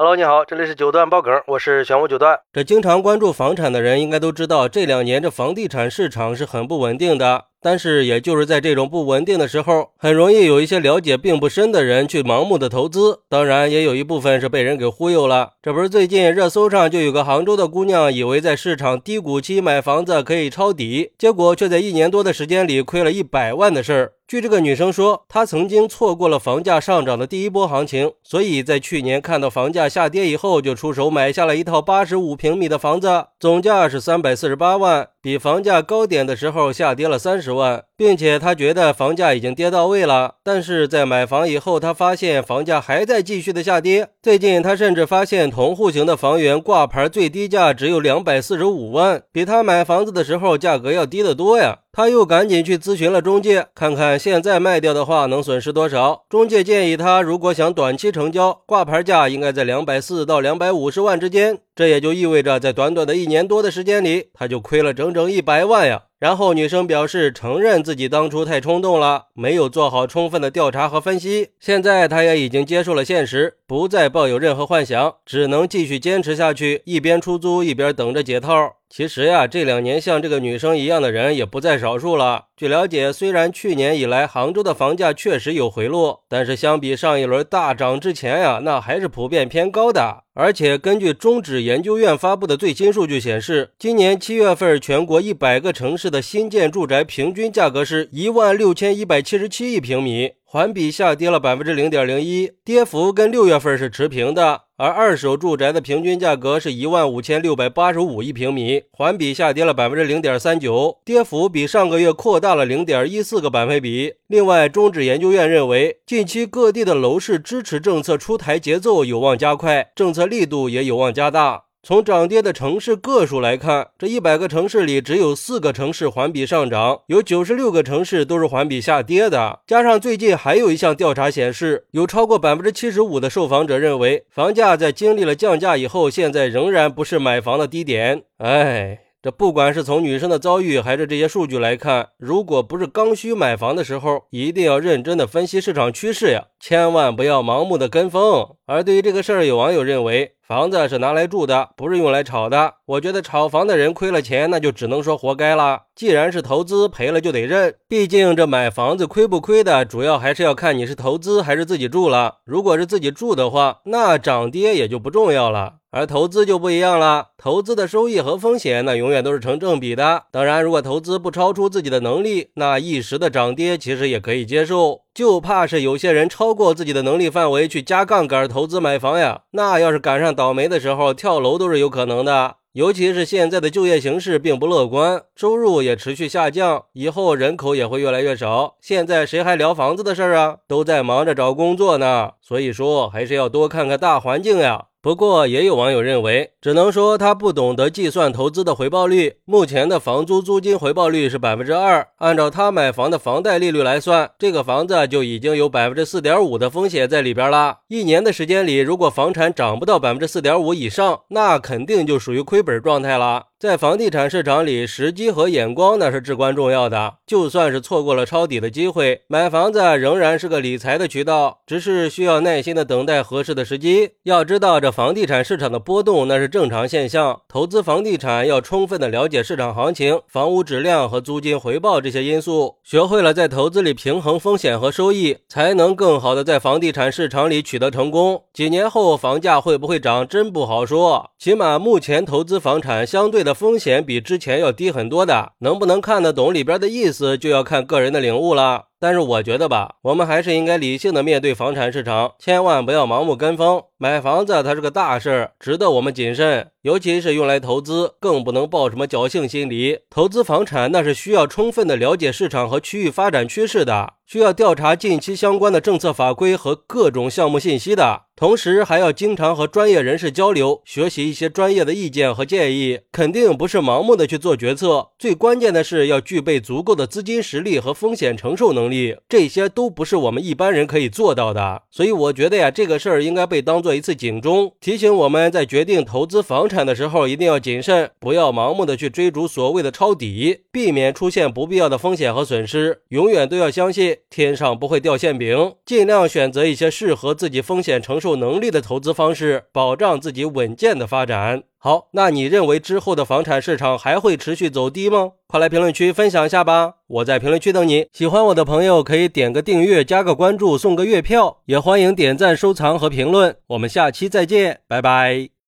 Hello，你好，这里是九段爆梗，我是玄武九段。这经常关注房产的人应该都知道，这两年这房地产市场是很不稳定的。但是，也就是在这种不稳定的时候，很容易有一些了解并不深的人去盲目的投资。当然，也有一部分是被人给忽悠了。这不是最近热搜上就有个杭州的姑娘，以为在市场低谷期买房子可以抄底，结果却在一年多的时间里亏了一百万的事儿。据这个女生说，她曾经错过了房价上涨的第一波行情，所以在去年看到房价下跌以后，就出手买下了一套八十五平米的房子，总价是三百四十八万，比房价高点的时候下跌了三十万，并且他觉得房价已经跌到位了。但是在买房以后，他发现房价还在继续的下跌。最近他甚至发现同户型的房源挂牌最低价只有两百四十五万，比他买房子的时候价格要低得多呀。他又赶紧去咨询了中介，看看现在卖掉的话能损失多少。中介建议他，如果想短期成交，挂牌价应该在两百四到两百五十万之间。这也就意味着，在短短的一年多的时间里，他就亏了整整一百万呀。然后女生表示，承认自己当初太冲动了，没有做好充分的调查和分析。现在她也已经接受了现实，不再抱有任何幻想，只能继续坚持下去，一边出租一边等着解套。其实呀，这两年像这个女生一样的人也不在少数了。据了解，虽然去年以来杭州的房价确实有回落，但是相比上一轮大涨之前呀，那还是普遍偏高的。而且根据中指研究院发布的最新数据显示，今年七月份全国一百个城市的新建住宅平均价格是一万六千一百七十七一平米。环比下跌了百分之零点零一，跌幅跟六月份是持平的。而二手住宅的平均价格是一万五千六百八十五一平米，环比下跌了百分之零点三九，跌幅比上个月扩大了零点一四个百分比。另外，中指研究院认为，近期各地的楼市支持政策出台节奏有望加快，政策力度也有望加大。从涨跌的城市个数来看，这一百个城市里只有四个城市环比上涨，有九十六个城市都是环比下跌的。加上最近还有一项调查显示，有超过百分之七十五的受访者认为，房价在经历了降价以后，现在仍然不是买房的低点。哎。这不管是从女生的遭遇，还是这些数据来看，如果不是刚需买房的时候，一定要认真的分析市场趋势呀，千万不要盲目的跟风。而对于这个事儿，有网友认为，房子是拿来住的，不是用来炒的。我觉得炒房的人亏了钱，那就只能说活该了。既然是投资，赔了就得认。毕竟这买房子亏不亏的，主要还是要看你是投资还是自己住了。如果是自己住的话，那涨跌也就不重要了。而投资就不一样了，投资的收益和风险那永远都是成正比的。当然，如果投资不超出自己的能力，那一时的涨跌其实也可以接受。就怕是有些人超过自己的能力范围去加杠杆投资买房呀，那要是赶上倒霉的时候，跳楼都是有可能的。尤其是现在的就业形势并不乐观，收入也持续下降，以后人口也会越来越少。现在谁还聊房子的事儿啊？都在忙着找工作呢。所以说，还是要多看看大环境呀。不过，也有网友认为，只能说他不懂得计算投资的回报率。目前的房租租金回报率是百分之二，按照他买房的房贷利率来算，这个房子就已经有百分之四点五的风险在里边了。一年的时间里，如果房产涨不到百分之四点五以上，那肯定就属于亏本状态了。在房地产市场里，时机和眼光那是至关重要的。就算是错过了抄底的机会，买房子仍然是个理财的渠道，只是需要耐心的等待合适的时机。要知道，这房地产市场的波动那是正常现象。投资房地产要充分的了解市场行情、房屋质量和租金回报这些因素，学会了在投资里平衡风险和收益，才能更好的在房地产市场里取得成功。几年后房价会不会涨，真不好说。起码目前投资房产相对的。风险比之前要低很多的，能不能看得懂里边的意思，就要看个人的领悟了。但是我觉得吧，我们还是应该理性的面对房产市场，千万不要盲目跟风。买房子它是个大事儿，值得我们谨慎，尤其是用来投资，更不能抱什么侥幸心理。投资房产那是需要充分的了解市场和区域发展趋势的，需要调查近期相关的政策法规和各种项目信息的，同时还要经常和专业人士交流，学习一些专业的意见和建议。肯定不是盲目的去做决策，最关键的是要具备足够的资金实力和风险承受能力。这些都不是我们一般人可以做到的。所以我觉得呀，这个事儿应该被当做一次警钟，提醒我们在决定投资房产的时候一定要谨慎，不要盲目的去追逐所谓的抄底，避免出现不必要的风险和损失。永远都要相信天上不会掉馅饼，尽量选择一些适合自己风险承受有能力的投资方式，保障自己稳健的发展。好，那你认为之后的房产市场还会持续走低吗？快来评论区分享一下吧！我在评论区等你。喜欢我的朋友可以点个订阅、加个关注、送个月票，也欢迎点赞、收藏和评论。我们下期再见，拜拜。